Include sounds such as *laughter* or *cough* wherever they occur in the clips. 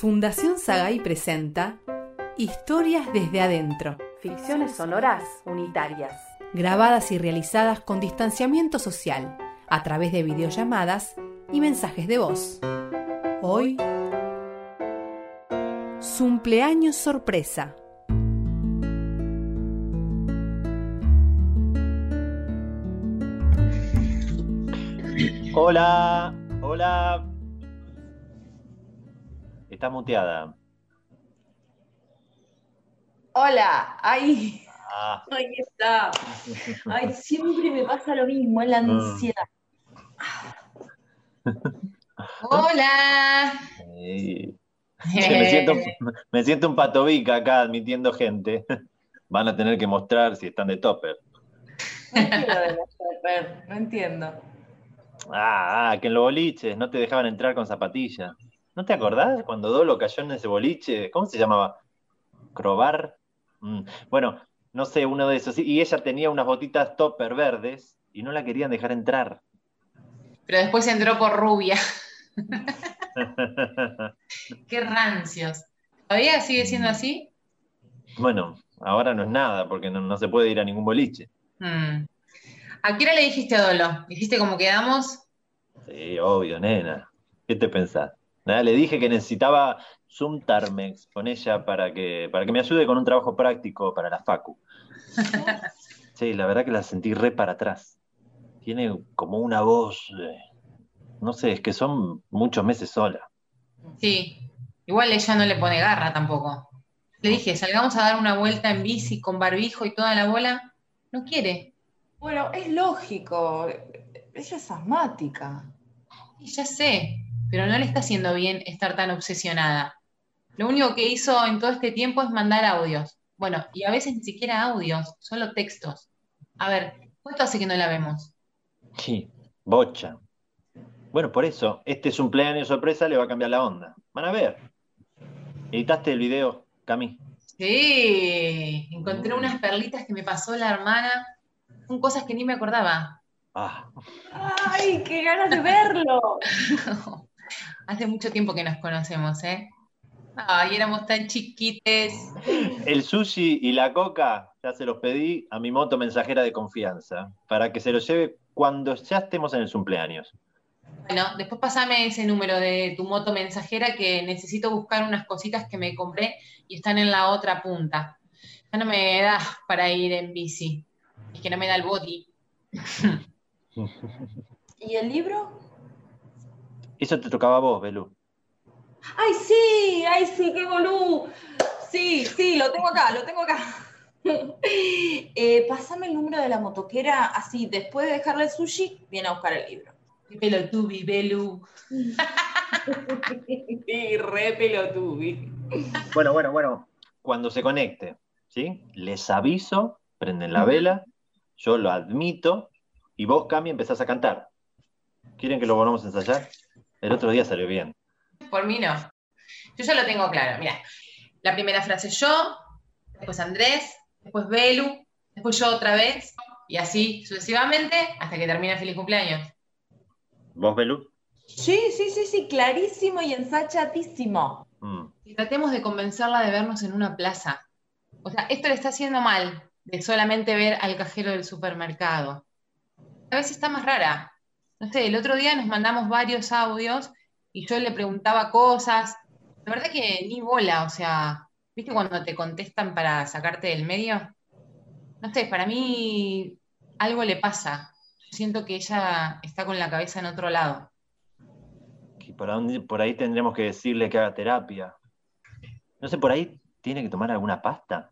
Fundación Sagay presenta Historias desde adentro. Ficciones sonoras unitarias. Grabadas y realizadas con distanciamiento social, a través de videollamadas y mensajes de voz. Hoy, cumpleaños sorpresa. Hola, hola. Está muteada. Hola, ahí. Ah, Ahí está. Ay, siempre me pasa lo mismo, es la ansiedad. Hola. me, siento, me siento un patobica acá admitiendo gente. Van a tener que mostrar si están de topper. No quiero demostrar, no entiendo. Ah, ah, que en los boliches no te dejaban entrar con zapatillas. ¿No te acordás cuando Dolo cayó en ese boliche? ¿Cómo se llamaba? ¿Crobar? Mm, Bueno, no sé, uno de esos. Y ella tenía unas botitas topper verdes y no la querían dejar entrar. Pero después entró por rubia. *laughs* Qué rancios. ¿Todavía sigue siendo así? Bueno, ahora no es nada porque no, no se puede ir a ningún boliche. Hmm. ¿A qué hora le dijiste a Dolo? ¿Dijiste cómo quedamos? Sí, obvio, nena. ¿Qué te pensás? Nada, le dije que necesitaba Zoom Tarmex con ella para que, para que me ayude con un trabajo práctico para la Facu. *laughs* Sí, la verdad que la sentí re para atrás. Tiene como una voz, eh, no sé, es que son muchos meses sola. Sí. Igual ella no le pone garra tampoco. Le dije, salgamos a dar una vuelta en bici con barbijo y toda la bola. No quiere. Bueno, es lógico. Ella es asmática. Y ya sé, pero no le está haciendo bien estar tan obsesionada. Lo único que hizo en todo este tiempo es mandar audios. Bueno, y a veces ni siquiera audios, solo textos. A ver, ¿cuánto hace que no la vemos? *laughs* Sí, bocha. Bueno, por eso, este cumpleaños sorpresa le va a cambiar la onda. Van a ver. ¿Editaste el video, Cami? Sí, encontré unas perlitas que me pasó la hermana. Son cosas que ni me acordaba. Ah, ¡Ay, qué ganas de verlo! *laughs* Hace mucho tiempo que nos conocemos, ¿eh? Ay, éramos tan chiquites. El sushi y la coca ya se los pedí a mi moto mensajera de confianza para que se los lleve cuando ya estemos en el cumpleaños. Bueno, después pasame ese número de tu moto mensajera que necesito buscar unas cositas que me compré y están en la otra punta. Ya no me da para ir en bici. Es que no me da el body. *laughs* *laughs* ¿Y el libro? Eso te tocaba a vos, Belú. ¡Ay, sí! ¡Ay, sí, qué bolú! Sí, sí, lo tengo acá, lo tengo acá. *laughs* Eh, pásame el número de la motoquera, así, después de dejarle el sushi, viene a buscar el libro. Qué pelotubi, Belu. *laughs* Sí, re pelotubi. Bueno, bueno, bueno. Cuando se conecte, ¿sí? Les aviso, prenden la vela, yo lo admito y vos, Cami, empezás a cantar. ¿Quieren que lo volvamos a ensayar? El otro día salió bien. Por mí no. Yo ya lo tengo claro. Mira, la primera frase yo, después Andrés, después Belu, después yo otra vez, y así sucesivamente hasta que termine Feliz Cumpleaños. ¿Vos, Belú? Sí, sí, sí, sí, clarísimo y ensachatísimo. Mm. Y tratemos de convencerla de vernos en una plaza. O sea, esto le está haciendo mal de solamente ver al cajero del supermercado. A veces está más rara. No sé, el otro día nos mandamos varios audios y yo le preguntaba cosas. La verdad que ni bola, o sea, ¿viste cuando te contestan para sacarte del medio? No sé, para mí algo le pasa. Yo siento que ella está con la cabeza en otro lado. Que por, ahí, por ahí tendremos que decirle que haga terapia. No sé, por ahí tiene que tomar alguna pasta.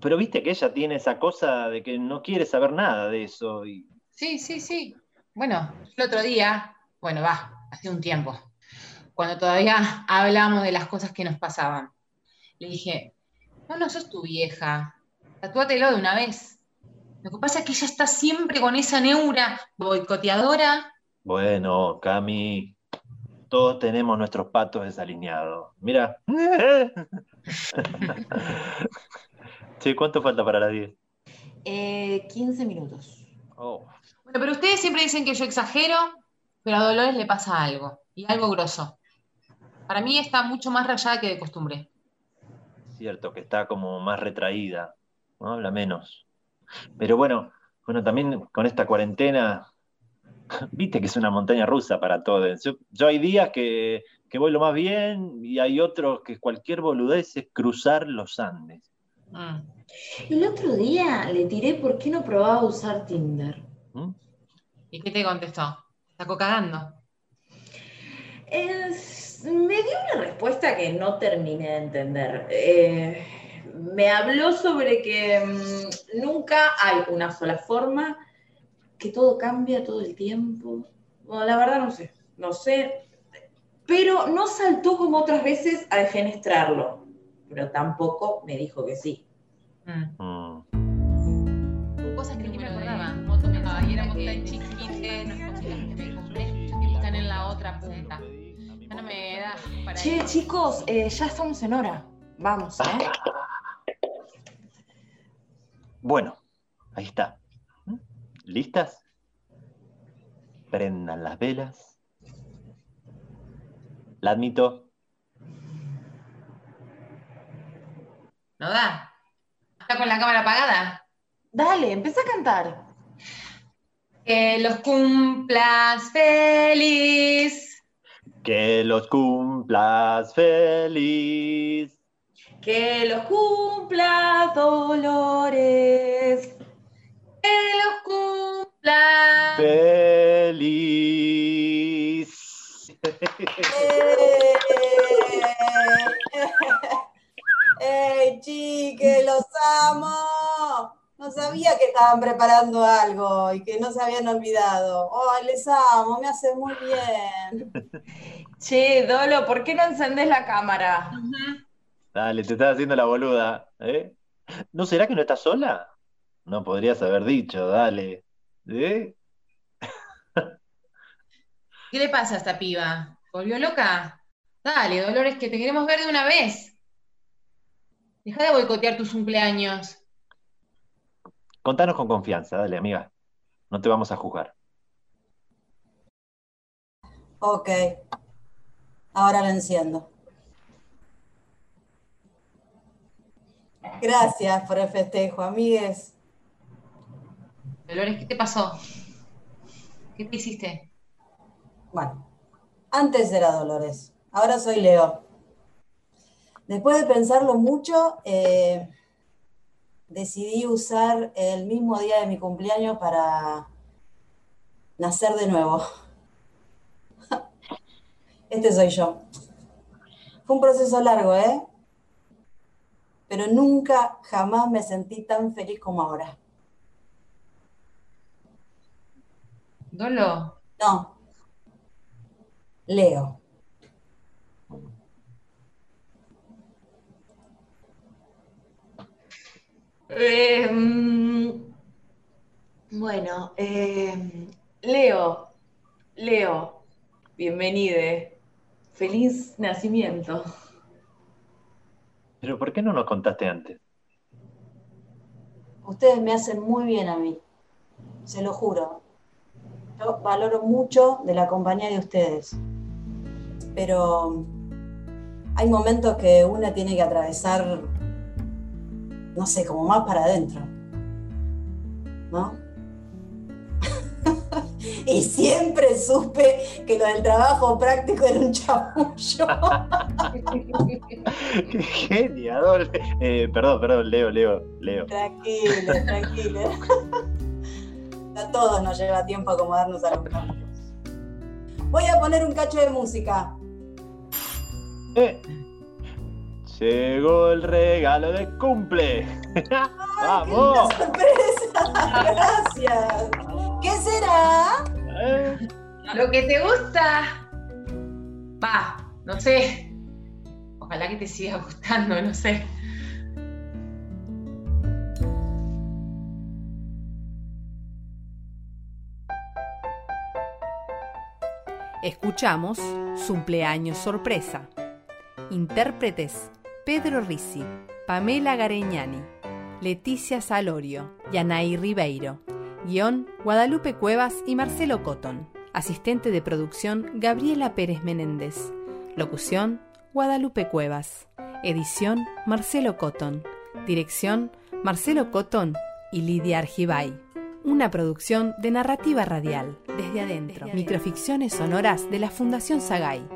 Pero viste que ella tiene esa cosa de que no quiere saber nada de eso. Y... Sí, sí, sí. Bueno, el otro día, bueno, va, hace un tiempo, cuando todavía *laughs* hablábamos de las cosas que nos pasaban, le dije, no, no sos tu vieja, tatúatelo de una vez. Lo que pasa es que ella está siempre con esa neura boicoteadora. Bueno, Cami, todos tenemos nuestros patos desalineados. Mira. *laughs* *laughs* Che, ¿cuánto falta para las 10? Eh, 15 minutos. Oh. Bueno, pero ustedes siempre dicen que yo exagero, pero a Dolores le pasa algo, y algo grosso. Para mí está mucho más rayada que de costumbre. Cierto, que está como más retraída, ¿no? Habla menos. Pero bueno, bueno, también con esta cuarentena, *laughs* viste que es una montaña rusa para todos. Yo, yo hay días que, que voy lo más bien y hay otros que cualquier boludez es cruzar los Andes. Mm. El otro día le tiré por qué no probaba usar Tinder. ¿Mm? ¿Y qué te contestó? ¿Está cagando? Es- me dio una respuesta que no terminé de entender. Eh, me habló sobre que mm, nunca hay una sola forma, que todo cambia todo el tiempo. Bueno, la verdad no sé, no sé. Pero no saltó como otras veces a defenestrarlo. Pero tampoco me dijo que sí. Mm. Mm. Cosas que ni me acordaba. Moto y éramos tan cositas que me compré, tiempo están en la otra punta. Ya no me da para Che, ir. chicos, eh, ya estamos en hora. Vamos, ¿eh? Bueno, ahí está. ¿Listas? Prendan las velas. La admito. ¿No da? ¿Está con la cámara apagada? Dale, empieza a cantar. Que los cumplas feliz. Que los cumplas feliz. Que los cumpla sabía que estaban preparando algo y que no se habían olvidado. ¡Ay, les amo! Me hace muy bien. *laughs* Che, Dolo, ¿por qué no encendés la cámara? Dale, te estás haciendo la boluda. ¿eh? ¿No será que no estás sola? No podrías haber dicho, dale. ¿Eh? *laughs* ¿Qué le pasa a esta piba? ¿Volvió loca? Dale, Dolores, que te queremos ver de una vez. Deja de boicotear tus cumpleaños. Contanos con confianza, dale, amiga. No te vamos a juzgar. Ok. Ahora lo enciendo. Gracias por el festejo, amigues. Dolores, ¿qué te pasó? ¿Qué te hiciste? Bueno, antes era Dolores, ahora soy Leo. Después de pensarlo mucho, eh, decidí usar el mismo día de mi cumpleaños para nacer de nuevo. *laughs* Este soy yo. Fue un proceso largo, ¿eh? Pero nunca, jamás me sentí tan feliz como ahora. Dolo, No. Leo. Eh, mm, bueno, eh, Leo, Leo, bienvenide. Feliz nacimiento. Pero ¿por qué no nos contaste antes? Ustedes me hacen muy bien a mí, se lo juro. Yo valoro mucho de la compañía de ustedes, pero hay momentos que uno tiene que atravesar, no sé, como más para adentro, ¿no? *laughs* y siempre supe que lo del trabajo práctico era un chamullo. *laughs* ¡Qué genia, Dol! Eh, perdón, perdón, Leo, Leo, Leo. Tranquilo, tranquilo. A todos nos lleva tiempo acomodarnos a los cambios. Voy a poner un cacho de música. Eh, Llegó el regalo de cumple. *laughs* ¡Qué ¡Vamos! sorpresa! Gracias. ¿Qué será? Eh, lo que te gusta. Va, no sé. Ojalá que te siga gustando, no sé. Escuchamos Cumpleaños Sorpresa. Intérpretes Pedro Risi, Pamela Gareñani, Leticia Salorio, Yanay Ribeiro. Guión Guadalupe Cuevas y Marcelo Cotton. Asistente de producción Gabriela Pérez Menéndez. Locución, Guadalupe Cuevas. Edición, Marcelo Cotton. Dirección, Marcelo Cotton y Lidia Argibay. Una producción de narrativa radial, desde adentro. Microficciones sonoras de la Fundación Sagay.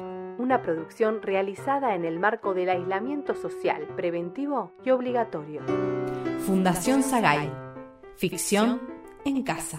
Una producción realizada en el marco del aislamiento social, preventivo y obligatorio. Fundación Sagay. Ficción en casa.